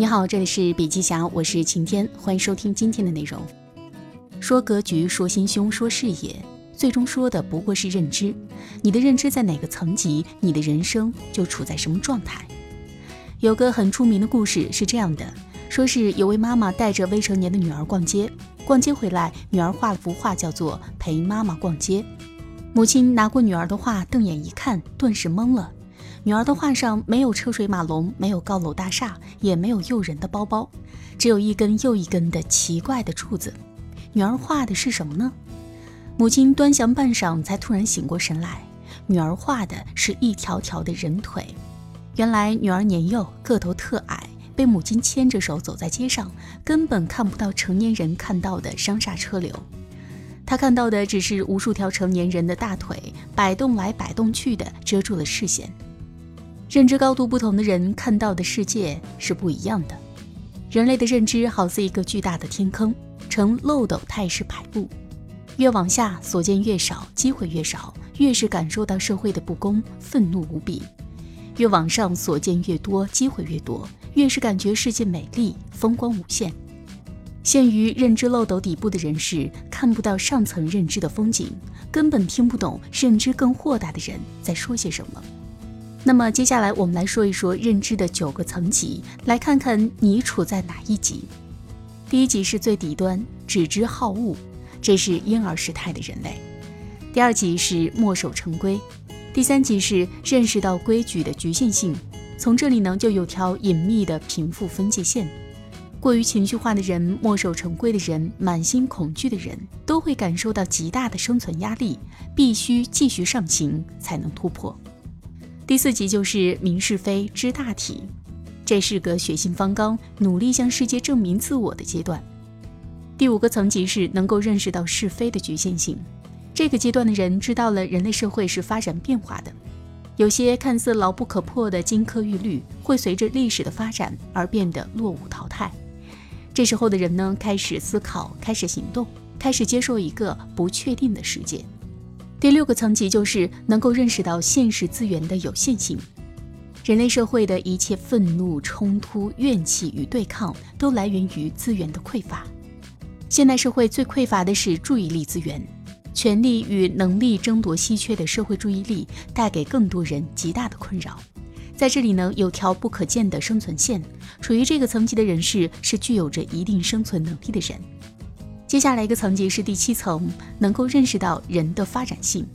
你好，这里是笔记侠，我是晴天，欢迎收听今天的内容。说格局，说心胸，说视野，最终说的不过是认知。你的认知在哪个层级，你的人生就处在什么状态。有个很出名的故事是这样的：说是有位妈妈带着未成年的女儿逛街，逛街回来，女儿画了幅画，叫做《陪妈妈逛街》。母亲拿过女儿的画，瞪眼一看，顿时懵了。女儿的画上没有车水马龙，没有高楼大厦，也没有诱人的包包，只有一根又一根的奇怪的柱子。女儿画的是什么呢？母亲端详半晌，才突然醒过神来。女儿画的是一条条的人腿。原来女儿年幼，个头特矮，被母亲牵着手走在街上，根本看不到成年人看到的商厦车流。她看到的只是无数条成年人的大腿摆动来摆动去的，遮住了视线。认知高度不同的人看到的世界是不一样的。人类的认知好似一个巨大的天坑，呈漏斗态势排布，越往下所见越少，机会越少，越是感受到社会的不公，愤怒无比；越往上所见越多，机会越多，越是感觉世界美丽，风光无限。陷于认知漏斗底部的人士看不到上层认知的风景，根本听不懂认知更豁达的人在说些什么。那么接下来我们来说一说认知的九个层级，来看看你处在哪一级。第一级是最底端，只知好恶，这是婴儿时态的人类；第二级是墨守成规；第三级是认识到规矩的局限性，从这里呢就有条隐秘的贫富分界线。过于情绪化的人、墨守成规的人、满心恐惧的人，都会感受到极大的生存压力，必须继续上行才能突破。第四级就是明是非、知大体，这是个血性方刚、努力向世界证明自我的阶段。第五个层级是能够认识到是非的局限性，这个阶段的人知道了人类社会是发展变化的。有些看似牢不可破的金科玉律，会随着历史的发展而变得落伍淘汰。这时候的人呢，开始思考，开始行动，开始接受一个不确定的世界。第六个层级就是能够认识到现实资源的有限性。人类社会的一切愤怒、冲突、怨气与对抗，都来源于资源的匮乏。现代社会最匮乏的是注意力资源，权力与能力争夺稀缺的社会注意力，带给更多人极大的困扰。在这里呢，有条不可见的生存线，处于这个层级的人士是具有着一定生存能力的人。接下来一个层级是第七层，能够认识到人的发展性。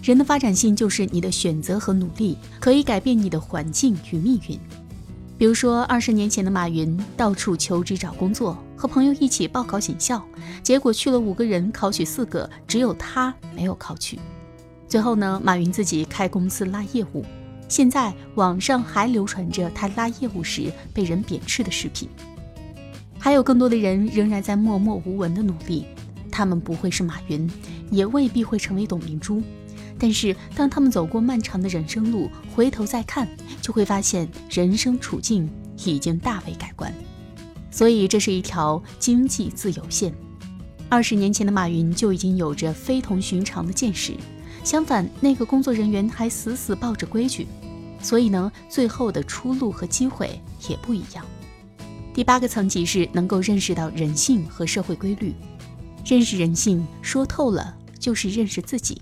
人的发展性就是你的选择和努力可以改变你的环境与命运。比如说，二十年前的马云到处求职找工作，和朋友一起报考警校，结果去了五个人，考取四个，只有他没有考取。最后呢，马云自己开公司拉业务。现在网上还流传着他拉业务时被人贬斥的视频，还有更多的人仍然在默默无闻的努力。他们不会是马云，也未必会成为董明珠，但是当他们走过漫长的人生路，回头再看，就会发现人生处境已经大为改观。所以这是一条经济自由线。二十年前的马云就已经有着非同寻常的见识。相反，那个工作人员还死死抱着规矩，所以呢，最后的出路和机会也不一样。第八个层级是能够认识到人性和社会规律，认识人性说透了就是认识自己。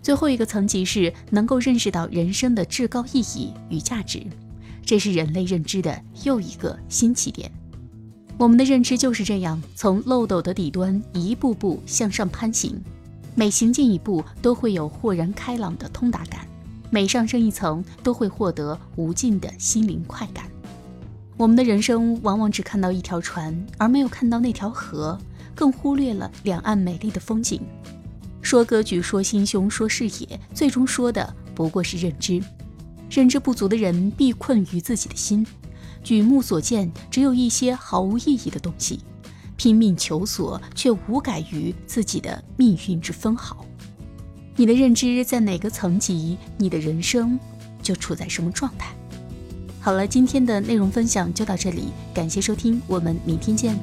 最后一个层级是能够认识到人生的至高意义与价值，这是人类认知的又一个新起点。我们的认知就是这样，从漏斗的底端一步步向上攀行。每行进一步，都会有豁然开朗的通达感；每上升一层，都会获得无尽的心灵快感。我们的人生往往只看到一条船，而没有看到那条河，更忽略了两岸美丽的风景。说格局，说心胸，说视野，最终说的不过是认知。认知不足的人，必困于自己的心，举目所见，只有一些毫无意义的东西。拼命求索，却无改于自己的命运之分毫。你的认知在哪个层级，你的人生就处在什么状态。好了，今天的内容分享就到这里，感谢收听，我们明天见。